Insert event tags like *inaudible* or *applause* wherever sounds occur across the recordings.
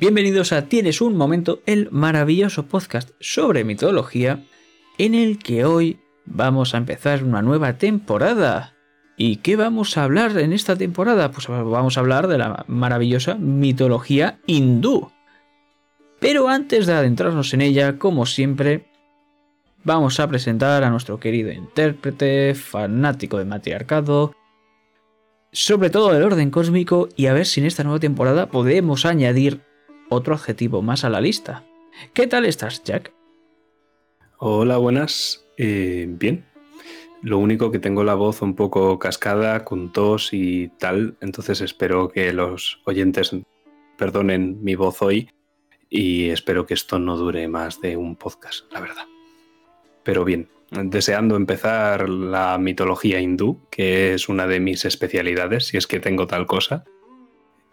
Bienvenidos a Tienes un momento, el maravilloso podcast sobre mitología, en el que hoy vamos a empezar una nueva temporada. ¿Y qué vamos a hablar en esta temporada? Pues vamos a hablar de la maravillosa mitología hindú. Pero antes de adentrarnos en ella, como siempre, vamos a presentar a nuestro querido intérprete, fanático de matriarcado, sobre todo del orden cósmico, y a ver si en esta nueva temporada podemos añadir otro adjetivo más a la lista. ¿Qué tal estás, Jack? Hola, buenas. Eh, bien. Lo único que tengo la voz un poco cascada, con tos y tal, entonces espero que los oyentes perdonen mi voz hoy y espero que esto no dure más de un podcast, la verdad. Pero bien, deseando empezar la mitología hindú, que es una de mis especialidades, si es que tengo tal cosa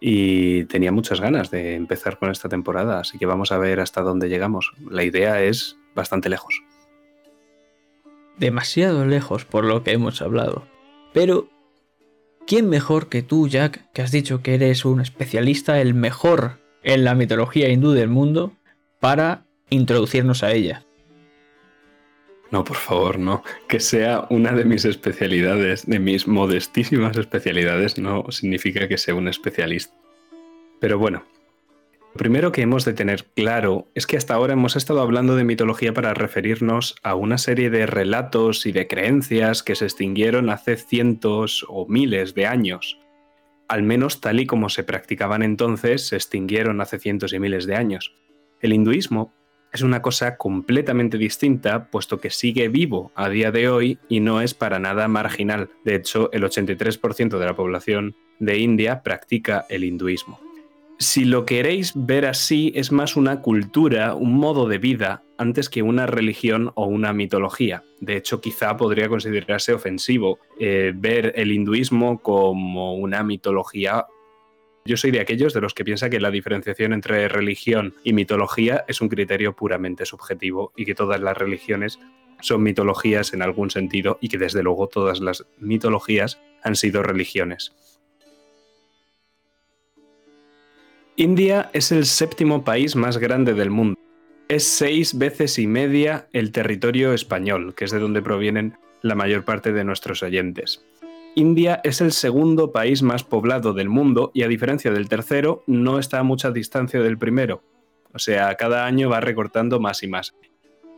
y tenía muchas ganas de empezar con esta temporada, así que vamos a ver hasta dónde llegamos. La idea es bastante lejos. Demasiado lejos por lo que hemos hablado. Pero, ¿quién mejor que tú, Jack, que has dicho que eres un especialista, el mejor en la mitología hindú del mundo, para introducirnos a ella? No, por favor, no. Que sea una de mis especialidades, de mis modestísimas especialidades, no significa que sea un especialista. Pero bueno, lo primero que hemos de tener claro es que hasta ahora hemos estado hablando de mitología para referirnos a una serie de relatos y de creencias que se extinguieron hace cientos o miles de años. Al menos tal y como se practicaban entonces, se extinguieron hace cientos y miles de años. El hinduismo es una cosa completamente distinta, puesto que sigue vivo a día de hoy y no es para nada marginal. De hecho, el 83% de la población de India practica el hinduismo. Si lo queréis ver así, es más una cultura, un modo de vida, antes que una religión o una mitología. De hecho, quizá podría considerarse ofensivo eh, ver el hinduismo como una mitología yo soy de aquellos de los que piensa que la diferenciación entre religión y mitología es un criterio puramente subjetivo y que todas las religiones son mitologías en algún sentido y que desde luego todas las mitologías han sido religiones. India es el séptimo país más grande del mundo. Es seis veces y media el territorio español, que es de donde provienen la mayor parte de nuestros oyentes. India es el segundo país más poblado del mundo y a diferencia del tercero, no está a mucha distancia del primero. O sea, cada año va recortando más y más.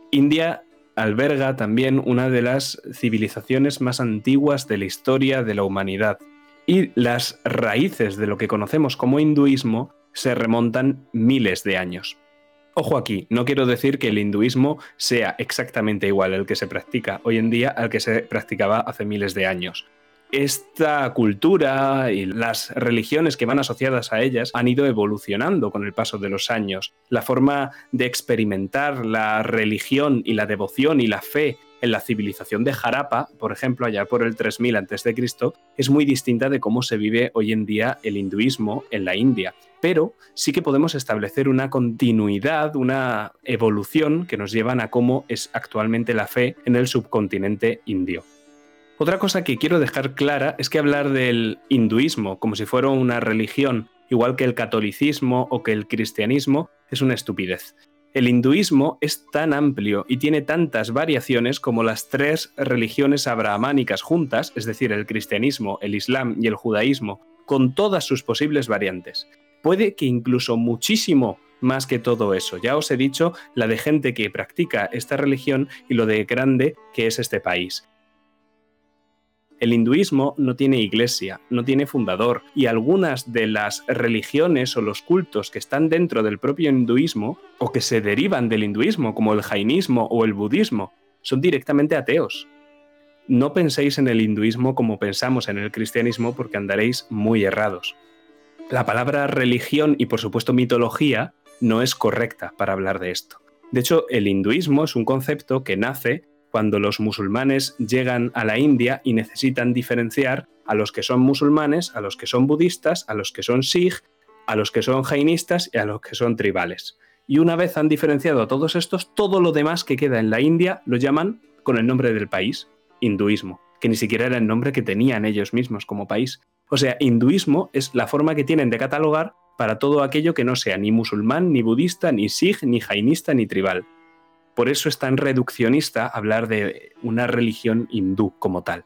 India alberga también una de las civilizaciones más antiguas de la historia de la humanidad. Y las raíces de lo que conocemos como hinduismo se remontan miles de años. Ojo aquí, no quiero decir que el hinduismo sea exactamente igual al que se practica hoy en día al que se practicaba hace miles de años esta cultura y las religiones que van asociadas a ellas han ido evolucionando con el paso de los años. La forma de experimentar la religión y la devoción y la fe en la civilización de Harappa, por ejemplo, allá por el 3000 a.C., es muy distinta de cómo se vive hoy en día el hinduismo en la India. Pero sí que podemos establecer una continuidad, una evolución que nos llevan a cómo es actualmente la fe en el subcontinente indio. Otra cosa que quiero dejar clara es que hablar del hinduismo como si fuera una religión, igual que el catolicismo o que el cristianismo, es una estupidez. El hinduismo es tan amplio y tiene tantas variaciones como las tres religiones abrahamánicas juntas, es decir, el cristianismo, el islam y el judaísmo, con todas sus posibles variantes. Puede que incluso muchísimo más que todo eso. Ya os he dicho la de gente que practica esta religión y lo de grande que es este país. El hinduismo no tiene iglesia, no tiene fundador, y algunas de las religiones o los cultos que están dentro del propio hinduismo, o que se derivan del hinduismo, como el jainismo o el budismo, son directamente ateos. No penséis en el hinduismo como pensamos en el cristianismo porque andaréis muy errados. La palabra religión y por supuesto mitología no es correcta para hablar de esto. De hecho, el hinduismo es un concepto que nace cuando los musulmanes llegan a la India y necesitan diferenciar a los que son musulmanes, a los que son budistas, a los que son sikh, a los que son jainistas y a los que son tribales. Y una vez han diferenciado a todos estos, todo lo demás que queda en la India lo llaman con el nombre del país, hinduismo. que ni siquiera era el nombre que tenían ellos mismos como país. O sea, hinduismo es la forma que tienen de catalogar para todo aquello que no sea ni musulmán, ni budista, ni sikh, ni jainista, ni tribal. Por eso es tan reduccionista hablar de una religión hindú como tal.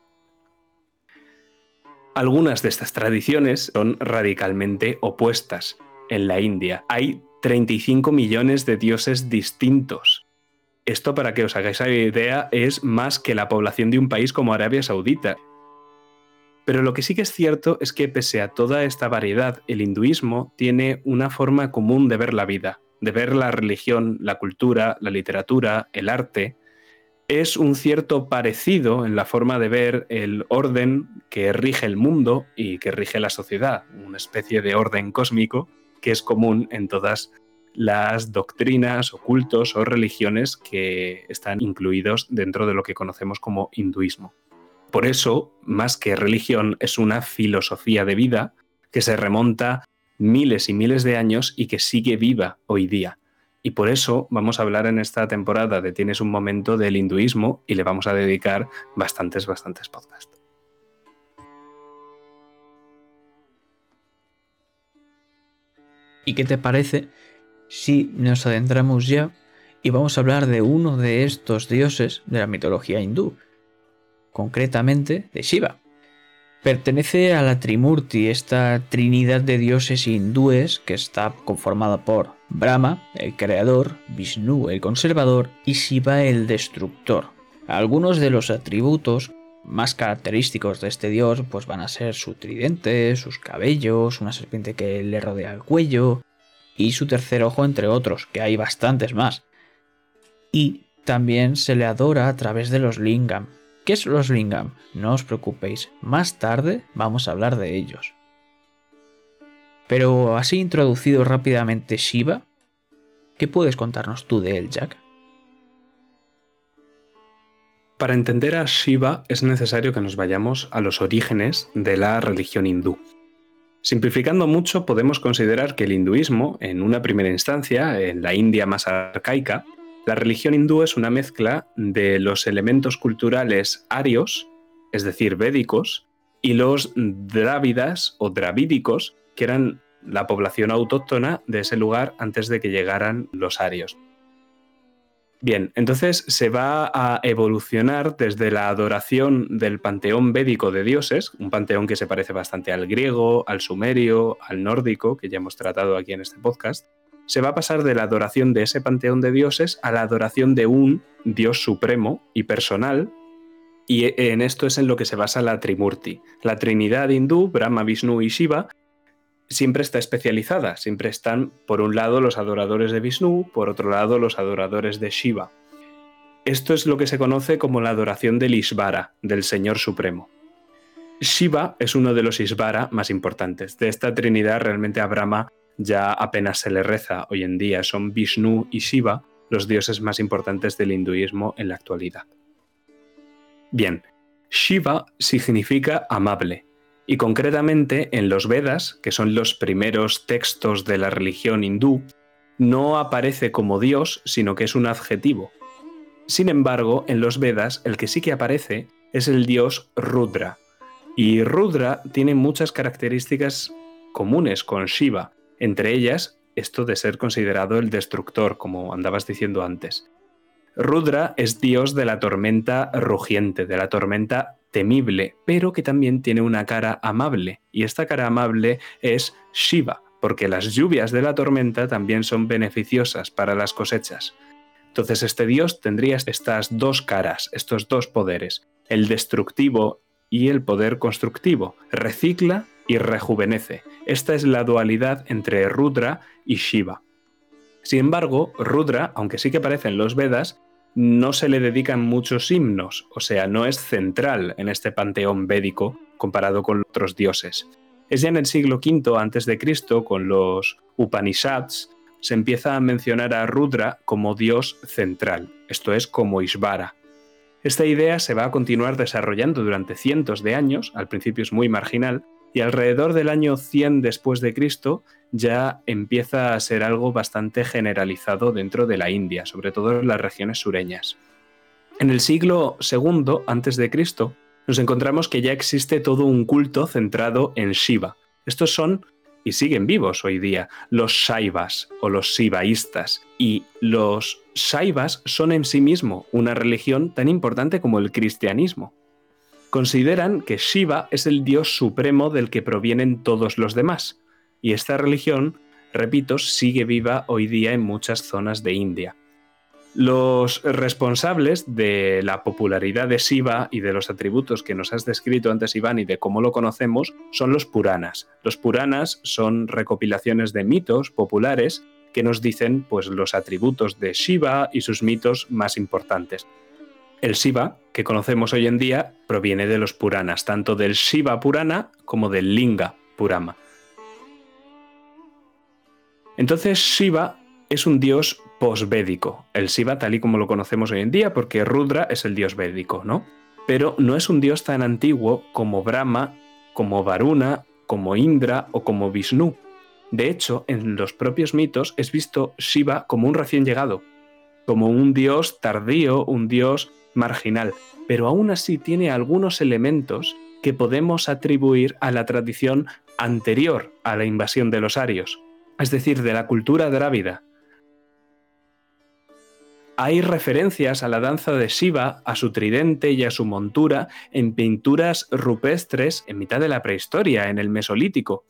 Algunas de estas tradiciones son radicalmente opuestas. En la India hay 35 millones de dioses distintos. Esto, para que os hagáis idea, es más que la población de un país como Arabia Saudita. Pero lo que sí que es cierto es que pese a toda esta variedad, el hinduismo tiene una forma común de ver la vida, de ver la religión, la cultura, la literatura, el arte, es un cierto parecido en la forma de ver el orden que rige el mundo y que rige la sociedad, una especie de orden cósmico que es común en todas las doctrinas o cultos o religiones que están incluidos dentro de lo que conocemos como hinduismo. Por eso, más que religión, es una filosofía de vida que se remonta miles y miles de años y que sigue viva hoy día. Y por eso vamos a hablar en esta temporada de Tienes un momento del hinduismo y le vamos a dedicar bastantes, bastantes podcasts. ¿Y qué te parece si nos adentramos ya y vamos a hablar de uno de estos dioses de la mitología hindú, concretamente de Shiva? Pertenece a la Trimurti, esta trinidad de dioses hindúes que está conformada por Brahma, el creador, Vishnu, el conservador, y Shiva, el destructor. Algunos de los atributos más característicos de este dios pues van a ser su tridente, sus cabellos, una serpiente que le rodea el cuello y su tercer ojo entre otros, que hay bastantes más. Y también se le adora a través de los lingam, ¿Qué es los lingam? No os preocupéis, más tarde vamos a hablar de ellos. Pero así introducido rápidamente Shiva, ¿qué puedes contarnos tú de él, Jack? Para entender a Shiva es necesario que nos vayamos a los orígenes de la religión hindú. Simplificando mucho, podemos considerar que el hinduismo, en una primera instancia, en la India más arcaica, la religión hindú es una mezcla de los elementos culturales arios, es decir, védicos, y los drávidas o dravídicos, que eran la población autóctona de ese lugar antes de que llegaran los arios. Bien, entonces se va a evolucionar desde la adoración del panteón védico de dioses, un panteón que se parece bastante al griego, al sumerio, al nórdico, que ya hemos tratado aquí en este podcast, se va a pasar de la adoración de ese panteón de dioses a la adoración de un dios supremo y personal, y en esto es en lo que se basa la Trimurti. La Trinidad hindú, Brahma, Vishnu y Shiva, siempre está especializada, siempre están por un lado los adoradores de Vishnu, por otro lado los adoradores de Shiva. Esto es lo que se conoce como la adoración del Ishvara, del Señor Supremo. Shiva es uno de los Ishvara más importantes. De esta Trinidad realmente a Brahma ya apenas se le reza hoy en día. Son Vishnu y Shiva los dioses más importantes del hinduismo en la actualidad. Bien, Shiva significa amable, y concretamente en los Vedas, que son los primeros textos de la religión hindú, no aparece como dios, sino que es un adjetivo. Sin embargo, en los Vedas el que sí que aparece es el dios Rudra, y Rudra tiene muchas características comunes con Shiva, entre ellas, esto de ser considerado el destructor, como andabas diciendo antes. Rudra es dios de la tormenta rugiente, de la tormenta temible, pero que también tiene una cara amable, y esta cara amable es Shiva, porque las lluvias de la tormenta también son beneficiosas para las cosechas. Entonces este dios tendría estas dos caras, estos dos poderes, el destructivo y el poder constructivo. Recicla y rejuvenece. Esta es la dualidad entre Rudra y Shiva. Sin embargo, Rudra, aunque sí que aparece en los Vedas, no se le dedican muchos himnos, o sea, no es central en este panteón védico comparado con otros dioses. Es ya en el siglo V a.C., con los Upanishads, se empieza a mencionar a Rudra como dios central, esto es como Ishvara. Esta idea se va a continuar desarrollando durante cientos de años, al principio es muy marginal, y alrededor del año 100 después de Cristo ya empieza a ser algo bastante generalizado dentro de la India, sobre todo en las regiones sureñas. En el siglo II antes de Cristo nos encontramos que ya existe todo un culto centrado en Shiva. Estos son, y siguen vivos hoy día, los Shaivas o los Shivaístas. Y los Shaivas son en sí mismo una religión tan importante como el cristianismo. Consideran que Shiva es el dios supremo del que provienen todos los demás. Y esta religión, repito, sigue viva hoy día en muchas zonas de India. Los responsables de la popularidad de Shiva y de los atributos que nos has descrito antes, Iván, y de cómo lo conocemos, son los Puranas. Los Puranas son recopilaciones de mitos populares que nos dicen pues, los atributos de Shiva y sus mitos más importantes. El Shiva, que conocemos hoy en día, proviene de los Puranas, tanto del Shiva Purana como del Linga Purama. Entonces Shiva es un dios posvédico, el Shiva tal y como lo conocemos hoy en día, porque Rudra es el dios védico, ¿no? Pero no es un dios tan antiguo como Brahma, como Varuna, como Indra o como Vishnu. De hecho, en los propios mitos es visto Shiva como un recién llegado, como un dios tardío, un dios marginal, pero aún así tiene algunos elementos que podemos atribuir a la tradición anterior a la invasión de los arios, es decir, de la cultura drávida, hay referencias a la danza de Shiva, a su tridente y a su montura en pinturas rupestres en mitad de la prehistoria, en el Mesolítico.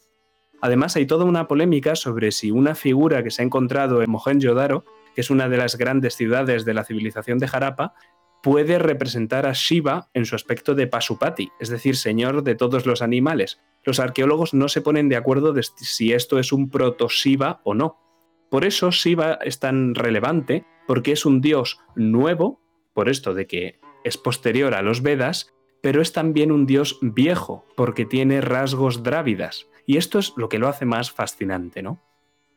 Además, hay toda una polémica sobre si una figura que se ha encontrado en Mohenjo-Daro, que es una de las grandes ciudades de la civilización de Harappa, puede representar a Shiva en su aspecto de Pasupati, es decir, señor de todos los animales. Los arqueólogos no se ponen de acuerdo de si esto es un proto-Shiva o no. Por eso Shiva es tan relevante porque es un dios nuevo, por esto de que es posterior a los Vedas, pero es también un dios viejo, porque tiene rasgos drávidas. Y esto es lo que lo hace más fascinante, ¿no?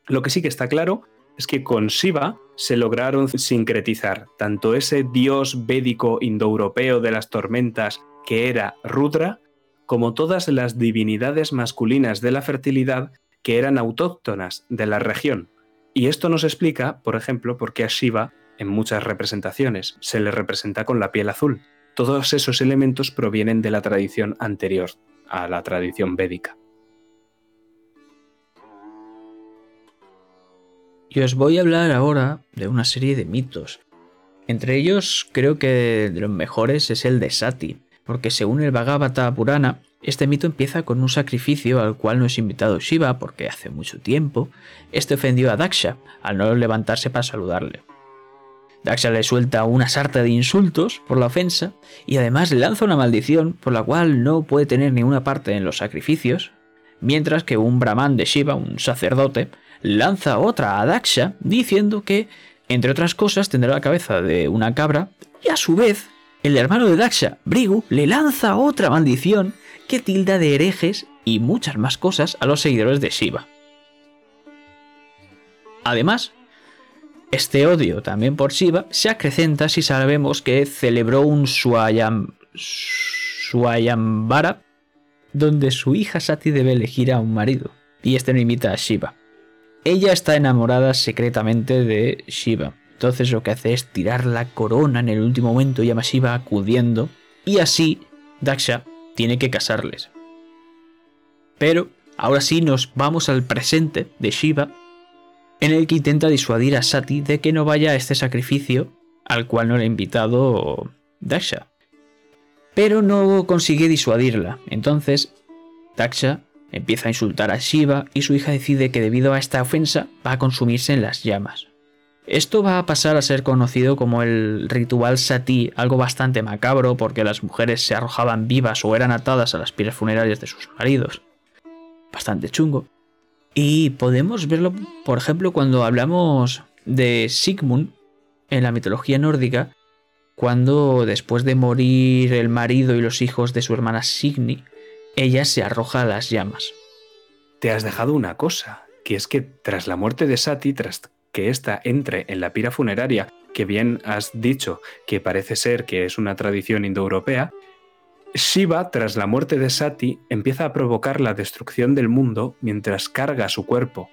Lo que sí que está claro es que con Shiva se lograron sincretizar tanto ese dios védico indoeuropeo de las tormentas que era Rudra, como todas las divinidades masculinas de la fertilidad que eran autóctonas de la región, y esto nos explica, por ejemplo, por qué a Shiva en muchas representaciones se le representa con la piel azul. Todos esos elementos provienen de la tradición anterior a la tradición védica. Y os voy a hablar ahora de una serie de mitos. Entre ellos creo que de los mejores es el de Sati, porque según el Bhagavata Purana, este mito empieza con un sacrificio al cual no es invitado Shiva porque hace mucho tiempo este ofendió a Daksha al no levantarse para saludarle. Daksha le suelta una sarta de insultos por la ofensa y además le lanza una maldición por la cual no puede tener ninguna parte en los sacrificios, mientras que un brahman de Shiva, un sacerdote, lanza otra a Daksha diciendo que, entre otras cosas, tendrá la cabeza de una cabra y a su vez el hermano de Daksha, Brigu, le lanza otra maldición que tilda de herejes y muchas más cosas a los seguidores de Shiva. Además, este odio también por Shiva se acrecenta si sabemos que celebró un Swayam, Swayambara donde su hija Sati debe elegir a un marido, y este no imita a Shiva. Ella está enamorada secretamente de Shiva, entonces lo que hace es tirar la corona en el último momento y a Shiva acudiendo, y así Daksha tiene que casarles. Pero ahora sí nos vamos al presente de Shiva, en el que intenta disuadir a Sati de que no vaya a este sacrificio al cual no le ha invitado Daksha. Pero no consigue disuadirla. Entonces, Daksha empieza a insultar a Shiva y su hija decide que debido a esta ofensa va a consumirse en las llamas. Esto va a pasar a ser conocido como el ritual sati, algo bastante macabro porque las mujeres se arrojaban vivas o eran atadas a las piras funerarias de sus maridos. Bastante chungo. Y podemos verlo, por ejemplo, cuando hablamos de Sigmund en la mitología nórdica, cuando después de morir el marido y los hijos de su hermana Signy, ella se arroja a las llamas. Te has dejado una cosa, que es que tras la muerte de Sati, tras que ésta entre en la pira funeraria, que bien has dicho que parece ser que es una tradición indoeuropea, Shiva, tras la muerte de Sati, empieza a provocar la destrucción del mundo mientras carga su cuerpo.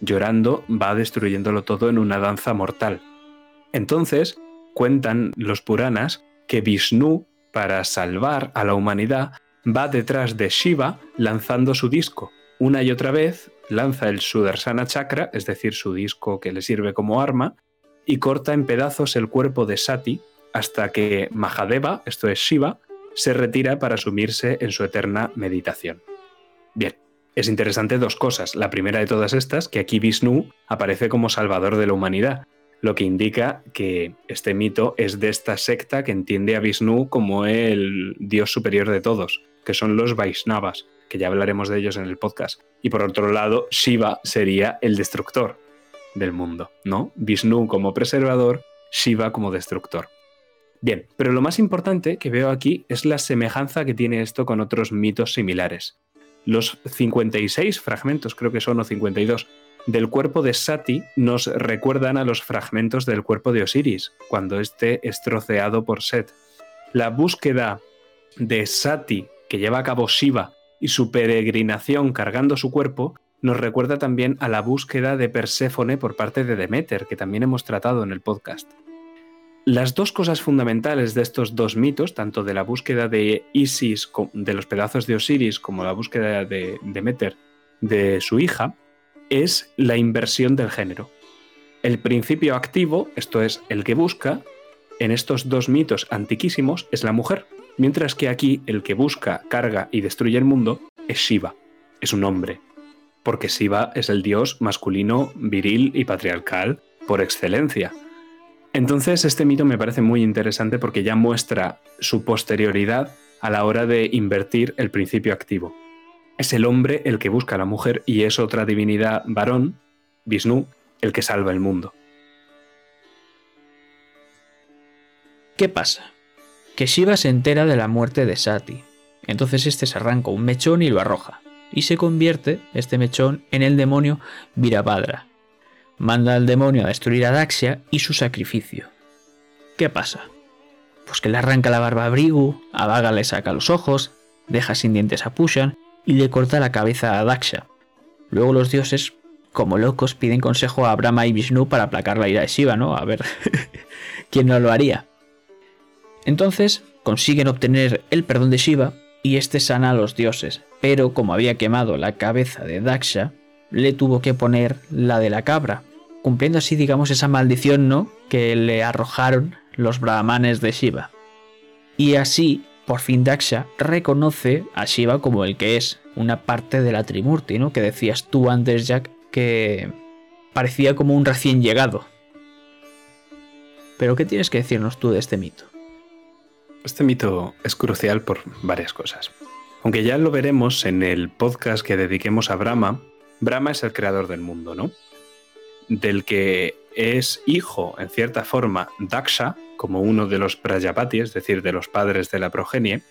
Llorando, va destruyéndolo todo en una danza mortal. Entonces, cuentan los Puranas que Vishnu para salvar a la humanidad, va detrás de Shiva lanzando su disco. Una y otra vez lanza el Sudarsana Chakra, es decir, su disco que le sirve como arma, y corta en pedazos el cuerpo de Sati hasta que Mahadeva, esto es Shiva, se retira para sumirse en su eterna meditación. Bien, es interesante dos cosas. La primera de todas estas, que aquí Vishnu aparece como salvador de la humanidad, lo que indica que este mito es de esta secta que entiende a Vishnu como el dios superior de todos, que son los Vaishnavas, que ya hablaremos de ellos en el podcast. Y por otro lado, Shiva sería el destructor del mundo, ¿no? Vishnu como preservador, Shiva como destructor. Bien, pero lo más importante que veo aquí es la semejanza que tiene esto con otros mitos similares. Los 56 fragmentos, creo que son o 52, del cuerpo de Sati nos recuerdan a los fragmentos del cuerpo de Osiris, cuando éste es troceado por Set. La búsqueda de Sati que lleva a cabo Shiva y su peregrinación cargando su cuerpo nos recuerda también a la búsqueda de Perséfone por parte de Demeter, que también hemos tratado en el podcast. Las dos cosas fundamentales de estos dos mitos, tanto de la búsqueda de Isis, de los pedazos de Osiris, como la búsqueda de Demeter, de su hija, es la inversión del género. El principio activo, esto es, el que busca, en estos dos mitos antiquísimos es la mujer, mientras que aquí el que busca, carga y destruye el mundo es Shiva, es un hombre, porque Shiva es el dios masculino, viril y patriarcal por excelencia. Entonces este mito me parece muy interesante porque ya muestra su posterioridad a la hora de invertir el principio activo. Es el hombre el que busca a la mujer y es otra divinidad varón, Vishnu, el que salva el mundo. ¿Qué pasa? Que Shiva se entera de la muerte de Sati. Entonces este se arranca un mechón y lo arroja y se convierte este mechón en el demonio Virabhadra. Manda al demonio a destruir a Daxia y su sacrificio. ¿Qué pasa? Pues que le arranca la barba a Brigu, a Vaga le saca los ojos, deja sin dientes a Pushan y le corta la cabeza a Daksha. Luego los dioses, como locos, piden consejo a Brahma y Vishnu para aplacar la ira de Shiva, ¿no? A ver *laughs* quién no lo haría. Entonces consiguen obtener el perdón de Shiva y este sana a los dioses, pero como había quemado la cabeza de Daksha, le tuvo que poner la de la cabra, cumpliendo así, digamos, esa maldición, ¿no? Que le arrojaron los brahmanes de Shiva. Y así, por fin Daksha reconoce a Shiva como el que es, una parte de la Trimurti, ¿no? Que decías tú antes, Jack, que parecía como un recién llegado. Pero ¿qué tienes que decirnos tú de este mito? Este mito es crucial por varias cosas. Aunque ya lo veremos en el podcast que dediquemos a Brahma, Brahma es el creador del mundo, ¿no? Del que es hijo, en cierta forma, Daksha, como uno de los Prajapati, es decir, de los padres de la progenie.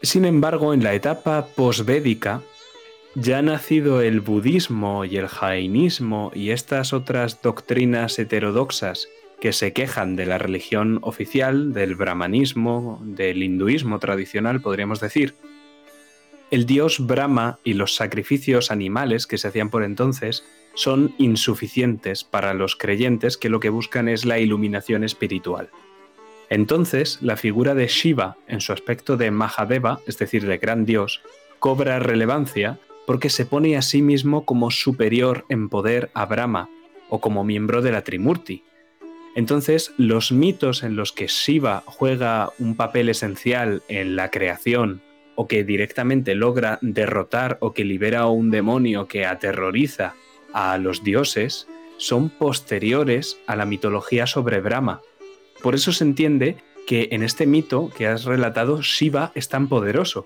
Sin embargo, en la etapa posvédica, ya ha nacido el budismo y el jainismo y estas otras doctrinas heterodoxas que se quejan de la religión oficial, del brahmanismo, del hinduismo tradicional, podríamos decir. El dios Brahma y los sacrificios animales que se hacían por entonces son insuficientes para los creyentes que lo que buscan es la iluminación espiritual. Entonces, la figura de Shiva, en su aspecto de Mahadeva, es decir, de gran dios, cobra relevancia porque se pone a sí mismo como superior en poder a Brahma, o como miembro de la Trimurti, entonces, los mitos en los que Shiva juega un papel esencial en la creación o que directamente logra derrotar o que libera a un demonio que aterroriza a los dioses son posteriores a la mitología sobre Brahma. Por eso se entiende que en este mito que has relatado Shiva es tan poderoso.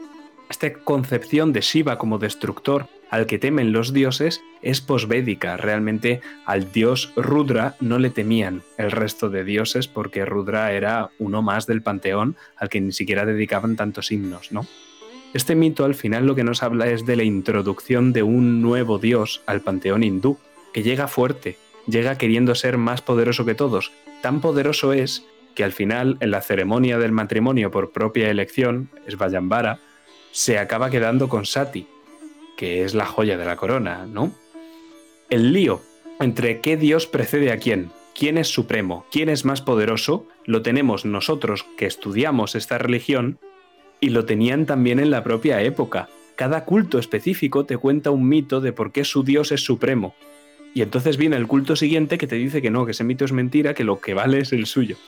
Esta concepción de Shiva como destructor al que temen los dioses es posvédica. Realmente al dios Rudra no le temían el resto de dioses porque Rudra era uno más del panteón al que ni siquiera dedicaban tantos himnos, ¿no? Este mito al final lo que nos habla es de la introducción de un nuevo dios al panteón hindú, que llega fuerte, llega queriendo ser más poderoso que todos. Tan poderoso es que al final, en la ceremonia del matrimonio por propia elección, es Vayambara, se acaba quedando con Sati, que es la joya de la corona, ¿no? El lío entre qué dios precede a quién. quién es supremo, quién es más poderoso, lo tenemos nosotros que estudiamos esta religión y lo tenían también en la propia época. Cada culto específico te cuenta un mito de por qué su dios es supremo. Y entonces viene el culto siguiente que te dice que no, que ese mito es mentira, que lo que vale es el suyo.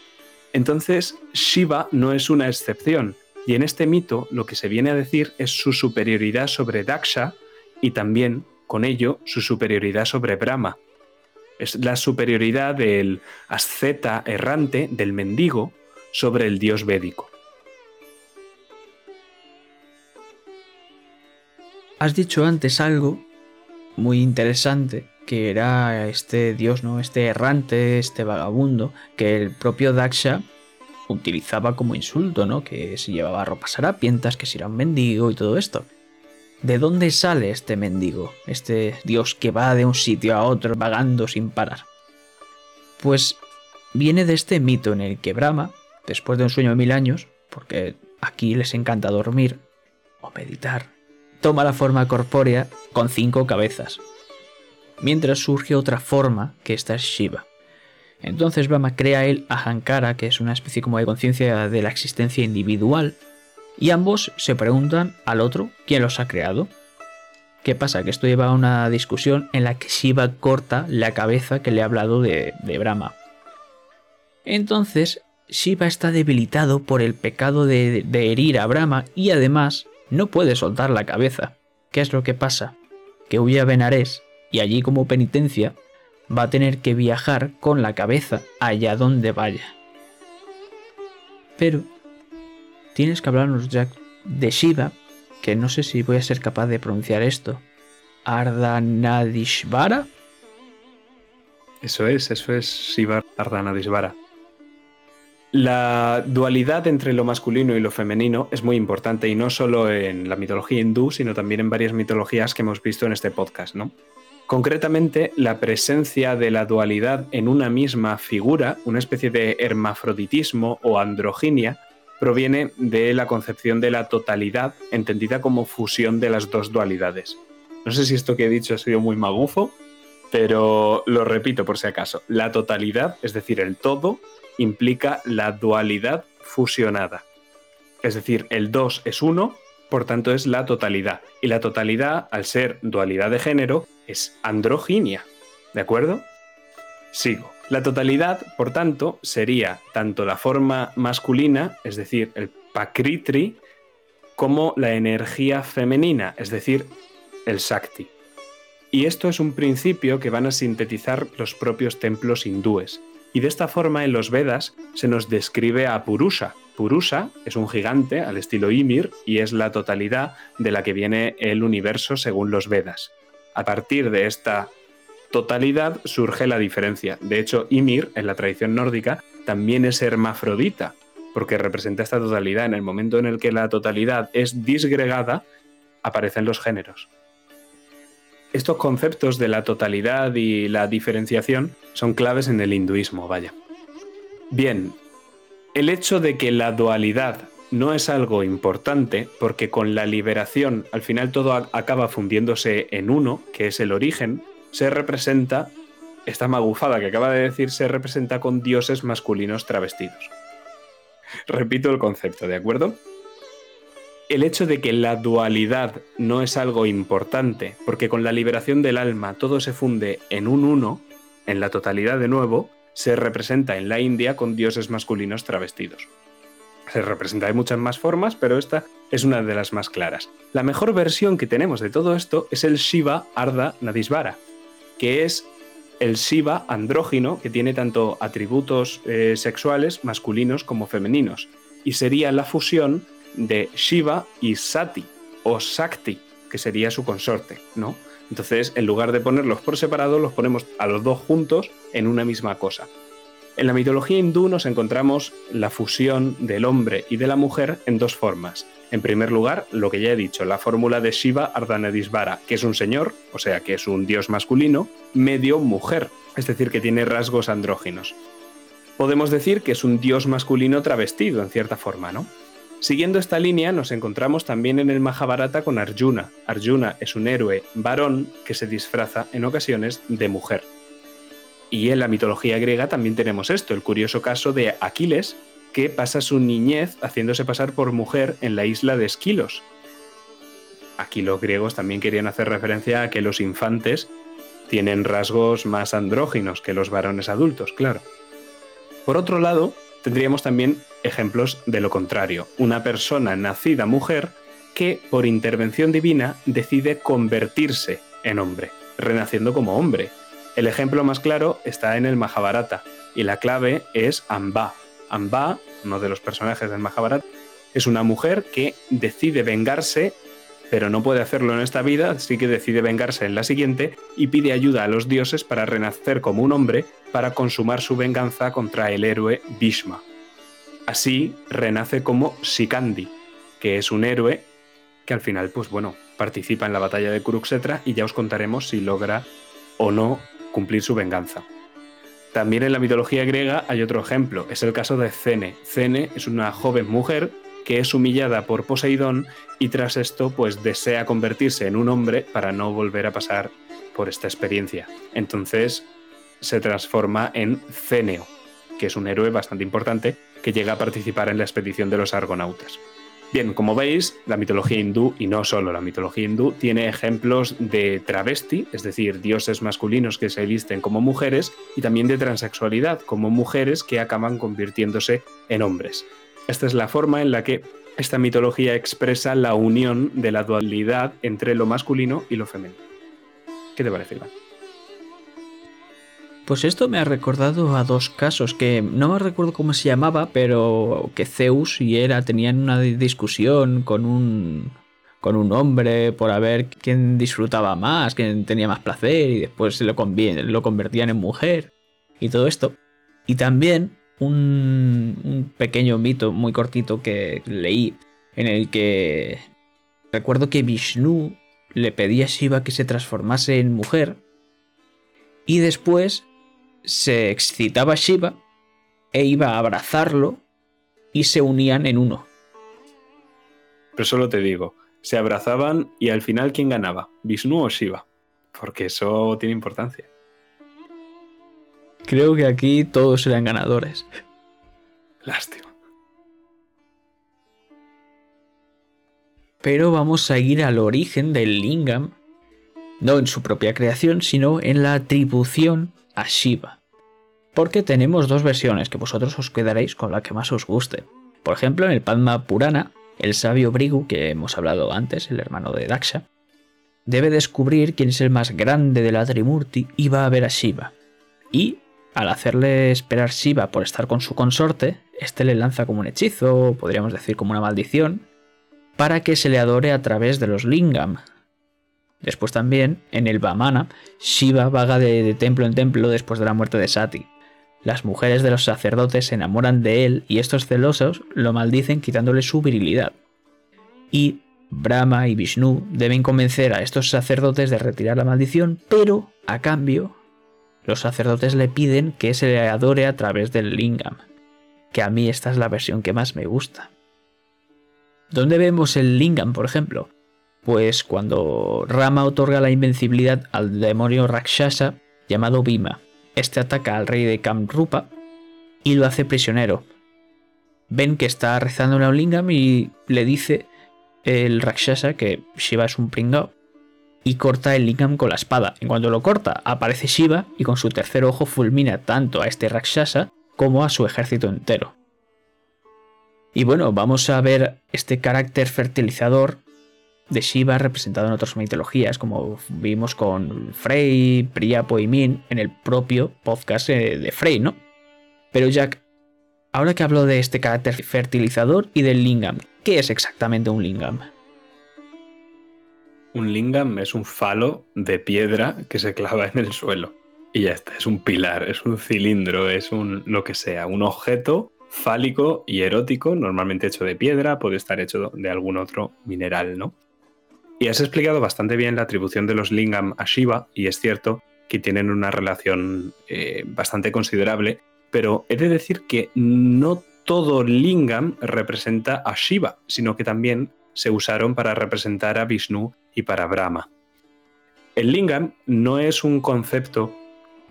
Entonces, Shiva no es una excepción. Y en este mito lo que se viene a decir es su superioridad sobre Daksha y también, con ello, su superioridad sobre Brahma. Es la superioridad del asceta errante, del mendigo, sobre el dios védico. Has dicho antes algo muy interesante, que era este dios, ¿no? Este errante, este vagabundo, que el propio Daksha utilizaba como insulto, ¿no? Que si llevaba ropas harapientas, que si era un mendigo y todo esto. ¿De dónde sale este mendigo? Este dios que va de un sitio a otro vagando sin parar. Pues viene de este mito en el que Brahma, después de un sueño de mil años, porque aquí les encanta dormir o meditar, toma la forma corpórea con cinco cabezas, mientras surge otra forma que esta es Shiva. Entonces Brahma crea el Ahankara, que es una especie como de conciencia de la existencia individual, y ambos se preguntan al otro quién los ha creado. ¿Qué pasa? Que esto lleva a una discusión en la que Shiva corta la cabeza que le ha hablado de, Brahma. Entonces, Shiva está debilitado por el pecado de, de herir a Brahma y además no puede soltar la cabeza. ¿Qué es lo que pasa? Que huye a Benares y allí como penitencia va a tener que viajar con la cabeza allá donde vaya. Pero tienes que hablarnos, Jack, de Shiva, que no sé si voy a ser capaz de pronunciar esto. Ardhanadishvara. Eso es, eso es Shiva Ardhanadishvara. La dualidad entre lo masculino y lo femenino es muy importante y no solo en la mitología hindú, sino también en varias mitologías que hemos visto en este podcast, ¿no? Concretamente, la presencia de la dualidad en una misma figura, una especie de hermafroditismo o androginia, proviene de la concepción de la totalidad, entendida como fusión de las dos dualidades. No sé si esto que he dicho ha sido muy magufo, pero lo repito por si acaso. La totalidad, es decir, el todo, implica la dualidad fusionada. Es decir, el 2 es 1 por tanto es la totalidad. Y la totalidad, al ser dualidad de género, es androginia. ¿De acuerdo? Sigo. La totalidad, por tanto, sería tanto la forma masculina, es decir, el pakritri, como la energía femenina, es decir, el sakti. Y esto es un principio que van a sintetizar los propios templos hindúes. Y de esta forma en los Vedas se nos describe a Purusha, Purusha es un gigante al estilo Ymir y es la totalidad de la que viene el universo según los Vedas. A partir de esta totalidad surge la diferencia. De hecho, Ymir en la tradición nórdica también es hermafrodita, porque representa esta totalidad. En el momento en el que la totalidad es disgregada, aparecen los géneros. Estos conceptos de la totalidad y la diferenciación son claves en el hinduismo, vaya. Bien, el hecho de que la dualidad no es algo importante, porque con la liberación al final todo acaba fundiéndose en uno, que es el origen, se representa, esta magufada que acaba de decir, se representa con dioses masculinos travestidos. Repito el concepto, ¿de acuerdo? El hecho de que la dualidad no es algo importante, porque con la liberación del alma todo se funde en un uno, en la totalidad de nuevo, se representa en la India con dioses masculinos travestidos. Se representa de muchas más formas, pero esta es una de las más claras. La mejor versión que tenemos de todo esto es el Shiva Ardha Nadisvara, que es el Shiva andrógino que tiene tanto atributos eh, sexuales masculinos como femeninos, y sería la fusión de Shiva y Sati, o Sakti, que sería su consorte, ¿no? Entonces, en lugar de ponerlos por separado, los ponemos a los dos juntos en una misma cosa. En la mitología hindú nos encontramos la fusión del hombre y de la mujer en dos formas. En primer lugar, lo que ya he dicho, la fórmula de Shiva Ardhanedisvara, que es un señor, o sea, que es un dios masculino, medio mujer, es decir, que tiene rasgos andróginos. Podemos decir que es un dios masculino travestido, en cierta forma, ¿no? Siguiendo esta línea nos encontramos también en el Mahabharata con Arjuna. Arjuna es un héroe varón que se disfraza en ocasiones de mujer. Y en la mitología griega también tenemos esto, el curioso caso de Aquiles, que pasa su niñez haciéndose pasar por mujer en la isla de Esquilos. Aquí los griegos también querían hacer referencia a que los infantes tienen rasgos más andróginos que los varones adultos, claro. Por otro lado, tendríamos también ejemplos de lo contrario. Una persona nacida mujer que, por intervención divina, decide convertirse en hombre, renaciendo como hombre. El ejemplo más claro está en el Mahabharata, y la clave es Amba. Amba, uno de los personajes del Mahabharata, es una mujer que decide vengarse, pero no puede hacerlo en esta vida, así que decide vengarse en la siguiente y pide ayuda a los dioses para renacer como un hombre para consumar su venganza contra el héroe Bhishma. Así renace como Sikandi, que es un héroe que al final, pues bueno, participa en la batalla de Kurukshetra y ya os contaremos si logra o no cumplir su venganza. También en la mitología griega hay otro ejemplo, es el caso de Cene. Cene es una joven mujer que es humillada por Poseidón y tras esto pues desea convertirse en un hombre para no volver a pasar por esta experiencia. Entonces se transforma en Ceneo, que es un héroe bastante importante que llega a participar en la expedición de los argonautas. Bien, como veis, la mitología hindú, y no solo la mitología hindú, tiene ejemplos de travesti, es decir, dioses masculinos que se visten como mujeres, y también de transexualidad, como mujeres que acaban convirtiéndose en hombres. Esta es la forma en la que esta mitología expresa la unión de la dualidad entre lo masculino y lo femenino. ¿Qué te parece, Iván? Pues esto me ha recordado a dos casos que no me recuerdo cómo se llamaba, pero que Zeus y Hera tenían una discusión con un con un hombre por a ver quién disfrutaba más, quién tenía más placer y después lo, lo convertían en mujer y todo esto. Y también un, un pequeño mito muy cortito que leí en el que recuerdo que Vishnu le pedía a Shiva que se transformase en mujer y después se excitaba Shiva e iba a abrazarlo y se unían en uno. Pero solo te digo, se abrazaban y al final ¿quién ganaba? ¿Vishnu o Shiva? Porque eso tiene importancia. Creo que aquí todos eran ganadores. Lástima. Pero vamos a ir al origen del lingam, no en su propia creación, sino en la atribución a Shiva. Porque tenemos dos versiones que vosotros os quedaréis con la que más os guste. Por ejemplo, en el Padma Purana, el sabio Brigu, que hemos hablado antes, el hermano de Daksha, debe descubrir quién es el más grande de la Trimurti y va a ver a Shiva. Y, al hacerle esperar Shiva por estar con su consorte, este le lanza como un hechizo, podríamos decir como una maldición, para que se le adore a través de los lingam, Después también, en el Vamana, Shiva vaga de, templo en templo después de la muerte de Sati. Las mujeres de los sacerdotes se enamoran de él y estos celosos lo maldicen quitándole su virilidad. Y Brahma y Vishnu deben convencer a estos sacerdotes de retirar la maldición, pero a cambio, los sacerdotes le piden que se le adore a través del lingam, que a mí esta es la versión que más me gusta. ¿Dónde vemos el lingam, por ejemplo? Pues cuando Rama otorga la invencibilidad al demonio Rakshasa llamado Bhima. Este ataca al rey de Kamrupa y lo hace prisionero. Ven que está rezando en lingam y le dice el Rakshasa que Shiva es un pringao y corta el lingam con la espada. En cuanto lo corta, aparece Shiva y con su tercer ojo fulmina tanto a este Rakshasa como a su ejército entero. Y bueno, vamos a ver este carácter fertilizador de Shiva representado en otras mitologías, como vimos con Frey, Priapo y Min en el propio podcast eh, de Frey, ¿no? Pero Jack, ahora que hablo de este carácter fertilizador y del lingam, ¿qué es exactamente un lingam? Un lingam es un falo de piedra que se clava en el suelo. Y ya está, es un pilar, es un cilindro, es un lo que sea, un objeto fálico y erótico, normalmente hecho de piedra, puede estar hecho de algún otro mineral, ¿no? Y has explicado bastante bien la atribución de los lingam a Shiva, y es cierto que tienen una relación eh, bastante considerable, pero he de decir que no todo lingam representa a Shiva, sino que también se usaron para representar a Vishnu y para Brahma. El lingam no es un concepto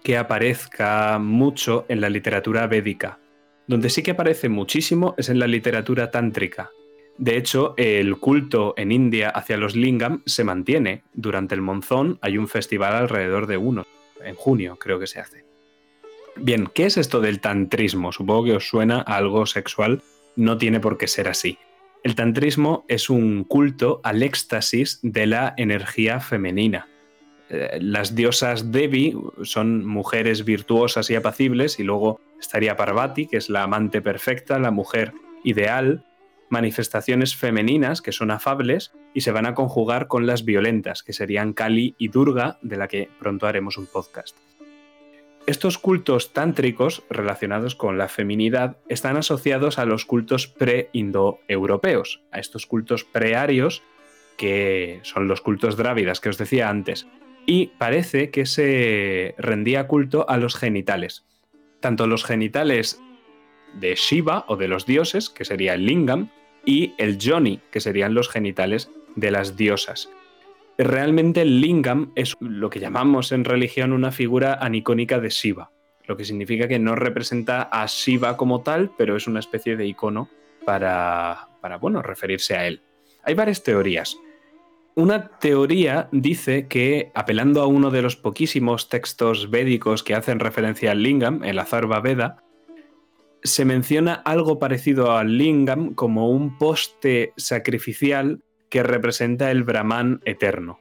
que aparezca mucho en la literatura védica. Donde sí que aparece muchísimo es en la literatura tántrica. De hecho, el culto en India hacia los lingam se mantiene. Durante el monzón hay un festival alrededor de uno. En junio creo que se hace. Bien, ¿qué es esto del tantrismo? Supongo que os suena a algo sexual. No tiene por qué ser así. El tantrismo es un culto al éxtasis de la energía femenina. Eh, las diosas Devi son mujeres virtuosas y apacibles y luego estaría Parvati, que es la amante perfecta, la mujer ideal, manifestaciones femeninas que son afables y se van a conjugar con las violentas, que serían Kali y Durga, de la que pronto haremos un podcast. Estos cultos tántricos relacionados con la feminidad están asociados a los cultos pre-indoeuropeos, a estos cultos prearios que son los cultos drávidas que os decía antes, y parece que se rendía culto a los genitales, tanto los genitales de Shiva o de los dioses, que sería el lingam, y el Joni, que serían los genitales de las diosas. Realmente el lingam es lo que llamamos en religión una figura anicónica de Shiva, lo que significa que no representa a Shiva como tal, pero es una especie de icono para, para bueno, referirse a él. Hay varias teorías. Una teoría dice que, apelando a uno de los poquísimos textos védicos que hacen referencia al lingam, el Atharva Veda, se menciona algo parecido al lingam como un poste sacrificial que representa el Brahman eterno.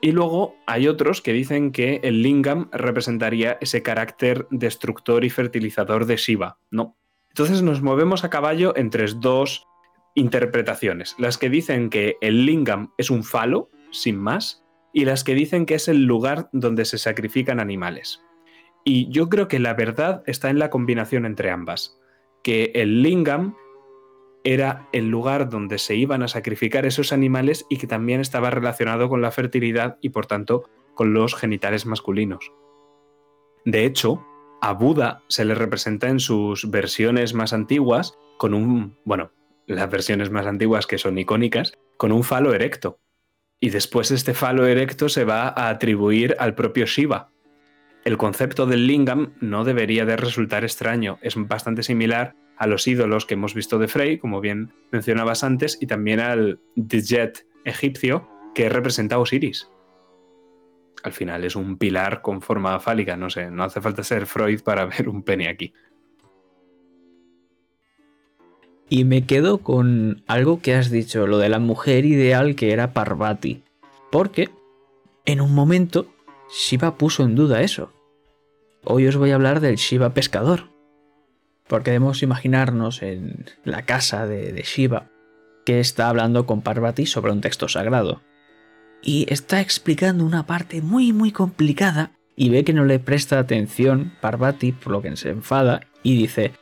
Y luego hay otros que dicen que el lingam representaría ese carácter destructor y fertilizador de Shiva. No. Entonces nos movemos a caballo entre dos interpretaciones. Las que dicen que el lingam es un falo, sin más, y las que dicen que es el lugar donde se sacrifican animales. Y yo creo que la verdad está en la combinación entre ambas, que el lingam era el lugar donde se iban a sacrificar esos animales y que también estaba relacionado con la fertilidad y por tanto con los genitales masculinos. De hecho, a Buda se le representa en sus versiones más antiguas con un, bueno, las versiones más antiguas que son icónicas, con un falo erecto. Y después este falo erecto se va a atribuir al propio Shiva. El concepto del lingam no debería de resultar extraño, es bastante similar a los ídolos que hemos visto de Frey, como bien mencionabas antes, y también al Djet egipcio que representa a Osiris. Al final es un pilar con forma fálica, no sé, no hace falta ser Freud para *laughs* ver un pene aquí. Y me quedo con algo que has dicho, lo de la mujer ideal que era Parvati. Porque en un momento Shiva puso en duda eso. Hoy os voy a hablar del Shiva pescador. Porque debemos imaginarnos en la casa de, de Shiva que está hablando con Parvati sobre un texto sagrado. Y está explicando una parte muy muy complicada y ve que no le presta atención Parvati, por lo que se enfada, y dice,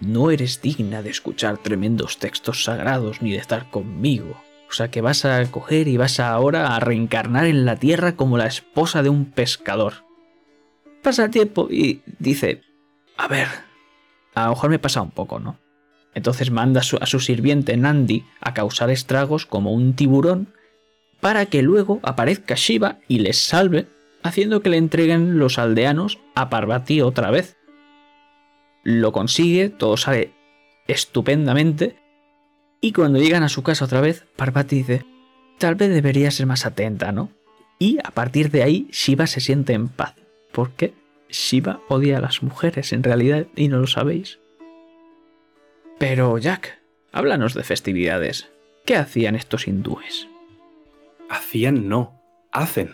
no eres digna de escuchar tremendos textos sagrados ni de estar conmigo. Sea que vas a coger y vas ahora a reencarnar en la tierra como la esposa de un pescador. Pasa el tiempo y dice, a ver, a lo mejor me pasa un poco, ¿no? Entonces manda a su, sirviente Nandi a causar estragos como un tiburón para que luego aparezca Shiva y les salve, haciendo que le entreguen los aldeanos a Parvati otra vez lo consigue, todo sale estupendamente. Y cuando llegan a su casa otra vez, Parvati dice, tal vez debería ser más atenta, ¿no? Y a partir de ahí, Shiva se siente en paz. Porque Shiva odia a las mujeres en realidad y no lo sabéis. Pero Jack, háblanos de festividades. ¿Qué hacían estos hindúes? Hacían no, hacen.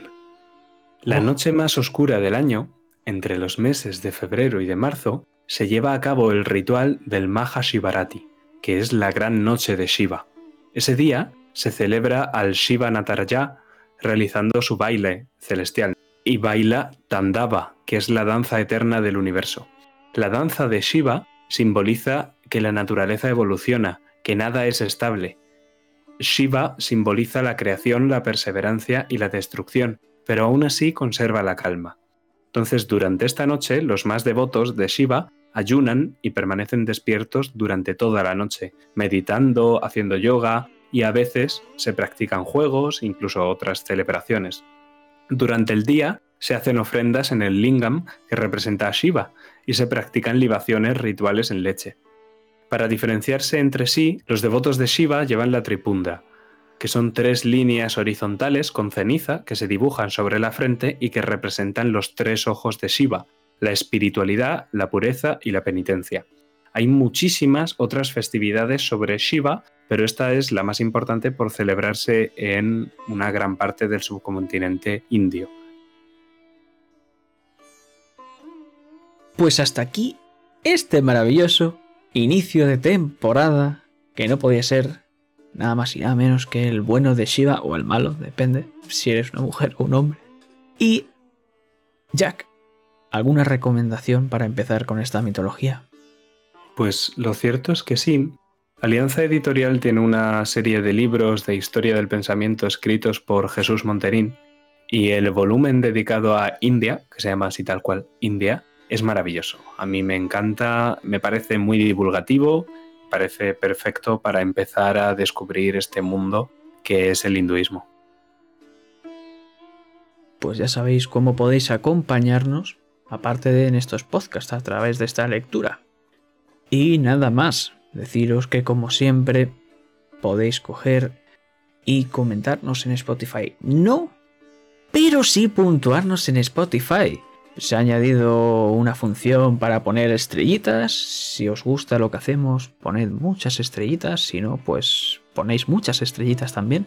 La oh. noche más oscura del año, entre los meses de febrero y de marzo, se lleva a cabo el ritual del Maha Shivarati, que es la gran noche de Shiva. Ese día se celebra al Shiva Nataraya realizando su baile celestial y baila Tandava, que es la danza eterna del universo. La danza de Shiva simboliza que la naturaleza evoluciona, que nada es estable. Shiva simboliza la creación, la perseverancia y la destrucción, pero aún así conserva la calma. Entonces, durante esta noche, los más devotos de Shiva ayunan y permanecen despiertos durante toda la noche, meditando, haciendo yoga y a veces se practican juegos, incluso otras celebraciones. Durante el día se hacen ofrendas en el lingam que representa a Shiva y se practican libaciones rituales en leche. Para diferenciarse entre sí, los devotos de Shiva llevan la tripunda, que son tres líneas horizontales con ceniza que se dibujan sobre la frente y que representan los tres ojos de Shiva, la espiritualidad, la pureza y la penitencia. Hay muchísimas otras festividades sobre Shiva, pero esta es la más importante por celebrarse en una gran parte del subcontinente indio. Pues hasta aquí este maravilloso inicio de temporada que no podía ser nada más y nada menos que el bueno de Shiva o el malo, depende si eres una mujer o un hombre. Y Jack, ¿alguna recomendación para empezar con esta mitología? Pues lo cierto es que sí. Alianza Editorial tiene una serie de libros de historia del pensamiento escritos por Jesús Monterín y el volumen dedicado a India, que se llama así tal cual India, es maravilloso. A mí me encanta, me parece muy divulgativo, parece perfecto para empezar a descubrir este mundo que es el hinduismo. Pues ya sabéis cómo podéis acompañarnos, aparte de en estos podcasts, a través de esta lectura. Y nada más, deciros que como siempre podéis coger y comentarnos en Spotify. No, pero sí puntuarnos en Spotify. Se ha añadido una función para poner estrellitas. Si os gusta lo que hacemos, poned muchas estrellitas. Si no, pues ponéis muchas estrellitas también.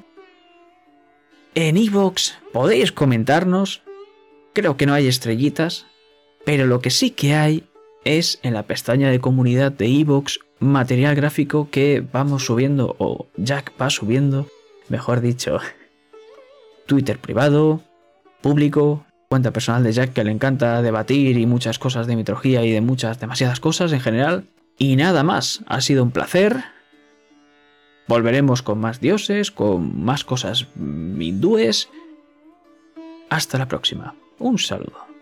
En iVoox podéis comentarnos. Creo que no hay estrellitas. Pero lo que sí que hay es en la pestaña de comunidad de iVoox material gráfico que vamos subiendo, o Jack va subiendo, mejor dicho, *laughs* Twitter privado, público, cuenta personal de Jack que le encanta debatir y muchas cosas de mitología y de muchas, demasiadas cosas en general. Y nada más, ha sido un placer. Volveremos con más dioses, con más cosas hindúes. Hasta la próxima. Un saludo.